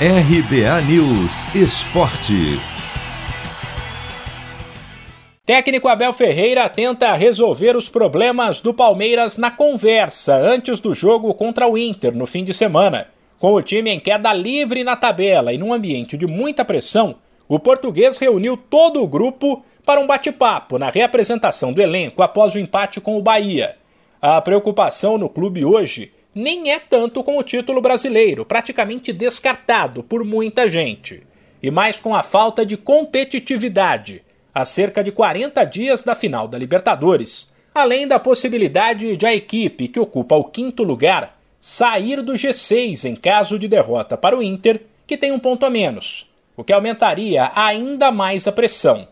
RBA News Esporte. Técnico Abel Ferreira tenta resolver os problemas do Palmeiras na conversa antes do jogo contra o Inter no fim de semana. Com o time em queda livre na tabela e num ambiente de muita pressão, o português reuniu todo o grupo para um bate-papo na reapresentação do elenco após o empate com o Bahia. A preocupação no clube hoje nem é tanto com o título brasileiro, praticamente descartado por muita gente, e mais com a falta de competitividade, a cerca de 40 dias da final da Libertadores, além da possibilidade de a equipe que ocupa o quinto lugar sair do G6 em caso de derrota para o Inter, que tem um ponto a menos, o que aumentaria ainda mais a pressão.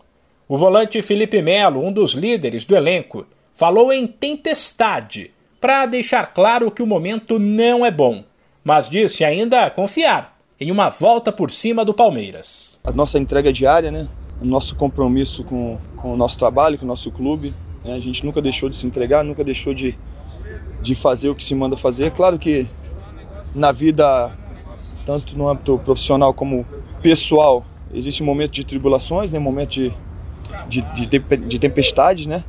O volante Felipe Melo, um dos líderes do elenco, falou em tempestade para deixar claro que o momento não é bom, mas disse ainda confiar em uma volta por cima do Palmeiras. A nossa entrega diária, né? o nosso compromisso com, com o nosso trabalho, com o nosso clube. Né? A gente nunca deixou de se entregar, nunca deixou de, de fazer o que se manda fazer. Claro que na vida, tanto no âmbito profissional como pessoal, existe um momento de tribulações, né? momento de, de, de, de tempestades, né?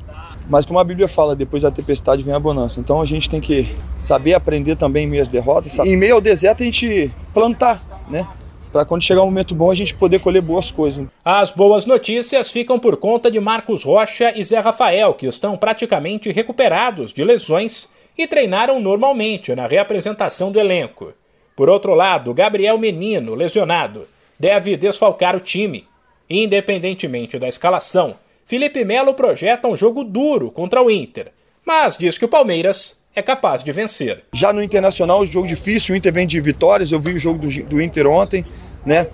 Mas como a Bíblia fala, depois da tempestade vem a bonança. Então a gente tem que saber aprender também em meio às derrotas. Em meio ao deserto a gente plantar, né? Para quando chegar um momento bom a gente poder colher boas coisas. As boas notícias ficam por conta de Marcos Rocha e Zé Rafael, que estão praticamente recuperados de lesões e treinaram normalmente na reapresentação do elenco. Por outro lado, Gabriel Menino, lesionado, deve desfalcar o time. Independentemente da escalação, Felipe Melo projeta um jogo duro contra o Inter, mas diz que o Palmeiras é capaz de vencer. Já no Internacional, o jogo difícil, o Inter vem de vitórias, eu vi o jogo do, do Inter ontem, né?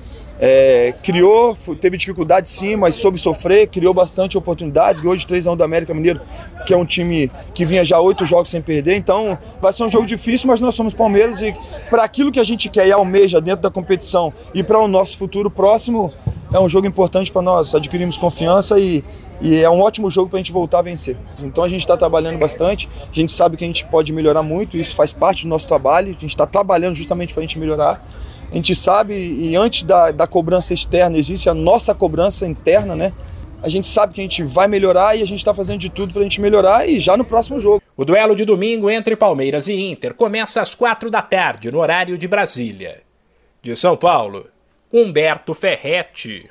É, criou, teve dificuldade sim, mas soube sofrer, criou bastante oportunidades, ganhou de 3 a 1 do América Mineiro, que é um time que vinha já oito jogos sem perder, então vai ser um jogo difícil, mas nós somos Palmeiras e para aquilo que a gente quer e almeja dentro da competição e para o nosso futuro próximo, é um jogo importante para nós, adquirimos confiança e, e é um ótimo jogo para a gente voltar a vencer. Então a gente está trabalhando bastante, a gente sabe que a gente pode melhorar muito, isso faz parte do nosso trabalho, a gente está trabalhando justamente para a gente melhorar. A gente sabe, e antes da, da cobrança externa, existe a nossa cobrança interna, né? A gente sabe que a gente vai melhorar e a gente está fazendo de tudo para a gente melhorar e já no próximo jogo. O duelo de domingo entre Palmeiras e Inter começa às quatro da tarde, no horário de Brasília. De São Paulo, Humberto Ferretti.